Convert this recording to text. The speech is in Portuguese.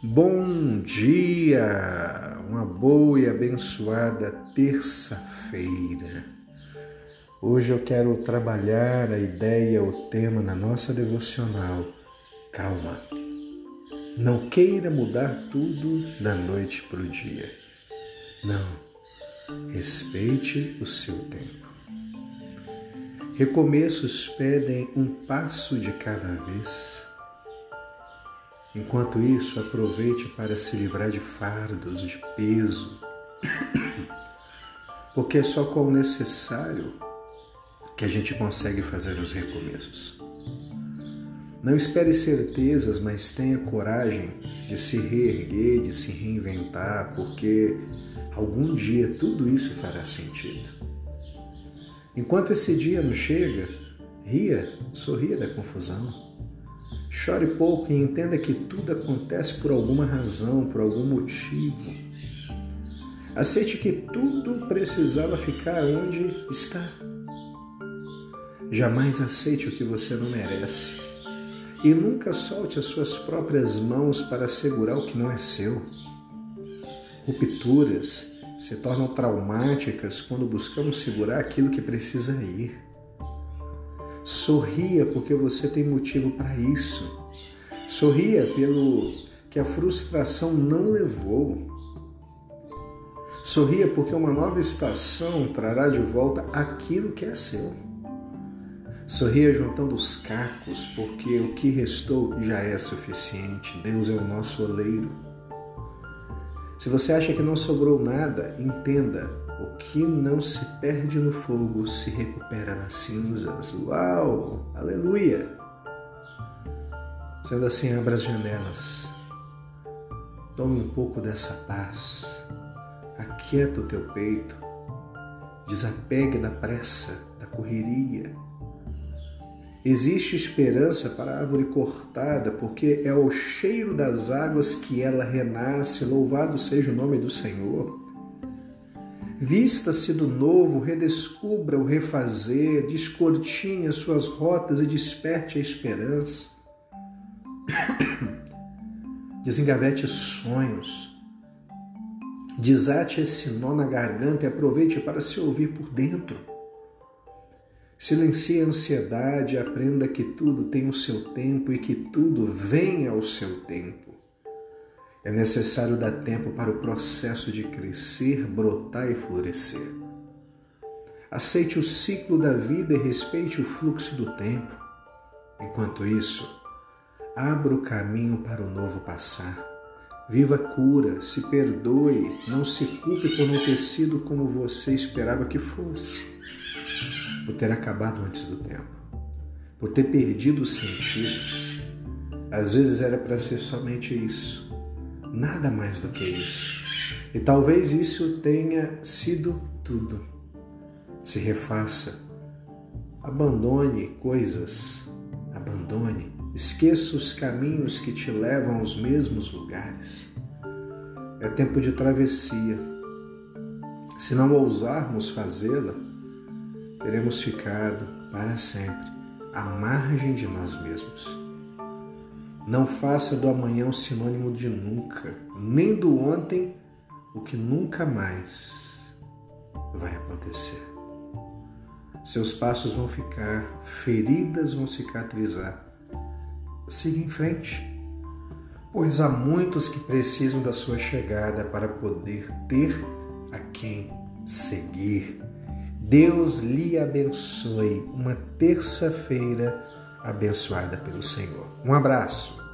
Bom dia! Uma boa e abençoada terça-feira. Hoje eu quero trabalhar a ideia, o tema na nossa devocional. Calma. Não queira mudar tudo da noite para o dia. Não. Respeite o seu tempo. Recomeços pedem um passo de cada vez Enquanto isso, aproveite para se livrar de fardos, de peso, porque é só com o necessário que a gente consegue fazer os recomeços. Não espere certezas, mas tenha coragem de se reerguer, de se reinventar, porque algum dia tudo isso fará sentido. Enquanto esse dia não chega, ria, sorria da confusão. Chore pouco e entenda que tudo acontece por alguma razão, por algum motivo. Aceite que tudo precisava ficar onde está. Jamais aceite o que você não merece. E nunca solte as suas próprias mãos para segurar o que não é seu. Rupturas se tornam traumáticas quando buscamos segurar aquilo que precisa ir. Sorria porque você tem motivo para isso. Sorria pelo que a frustração não levou. Sorria porque uma nova estação trará de volta aquilo que é seu. Sorria juntando os cacos, porque o que restou já é suficiente. Deus é o nosso oleiro. Se você acha que não sobrou nada, entenda: o que não se perde no fogo se recupera nas cinzas. Uau! Aleluia! Sendo assim, abra as janelas. Tome um pouco dessa paz. Aquieta o teu peito. Desapegue da pressa, da correria. Existe esperança para a árvore cortada, porque é ao cheiro das águas que ela renasce. Louvado seja o nome do Senhor. Vista-se do novo, redescubra o refazer, descortine as suas rotas e desperte a esperança. Desengavete sonhos. Desate esse nó na garganta e aproveite para se ouvir por dentro. Silencie a ansiedade e aprenda que tudo tem o seu tempo e que tudo vem ao seu tempo. É necessário dar tempo para o processo de crescer, brotar e florescer. Aceite o ciclo da vida e respeite o fluxo do tempo. Enquanto isso, abra o caminho para o novo passar. Viva a cura, se perdoe, não se culpe por não ter sido como você esperava que fosse, por ter acabado antes do tempo, por ter perdido o sentido. Às vezes era para ser somente isso Nada mais do que isso. E talvez isso tenha sido tudo. Se refaça. Abandone coisas. Abandone. Esqueça os caminhos que te levam aos mesmos lugares. É tempo de travessia. Se não ousarmos fazê-la, teremos ficado para sempre à margem de nós mesmos. Não faça do amanhã um sinônimo de nunca, nem do ontem o que nunca mais vai acontecer. Seus passos vão ficar, feridas vão cicatrizar. Siga em frente, pois há muitos que precisam da sua chegada para poder ter a quem seguir. Deus lhe abençoe uma terça-feira abençoada pelo Senhor. Um abraço.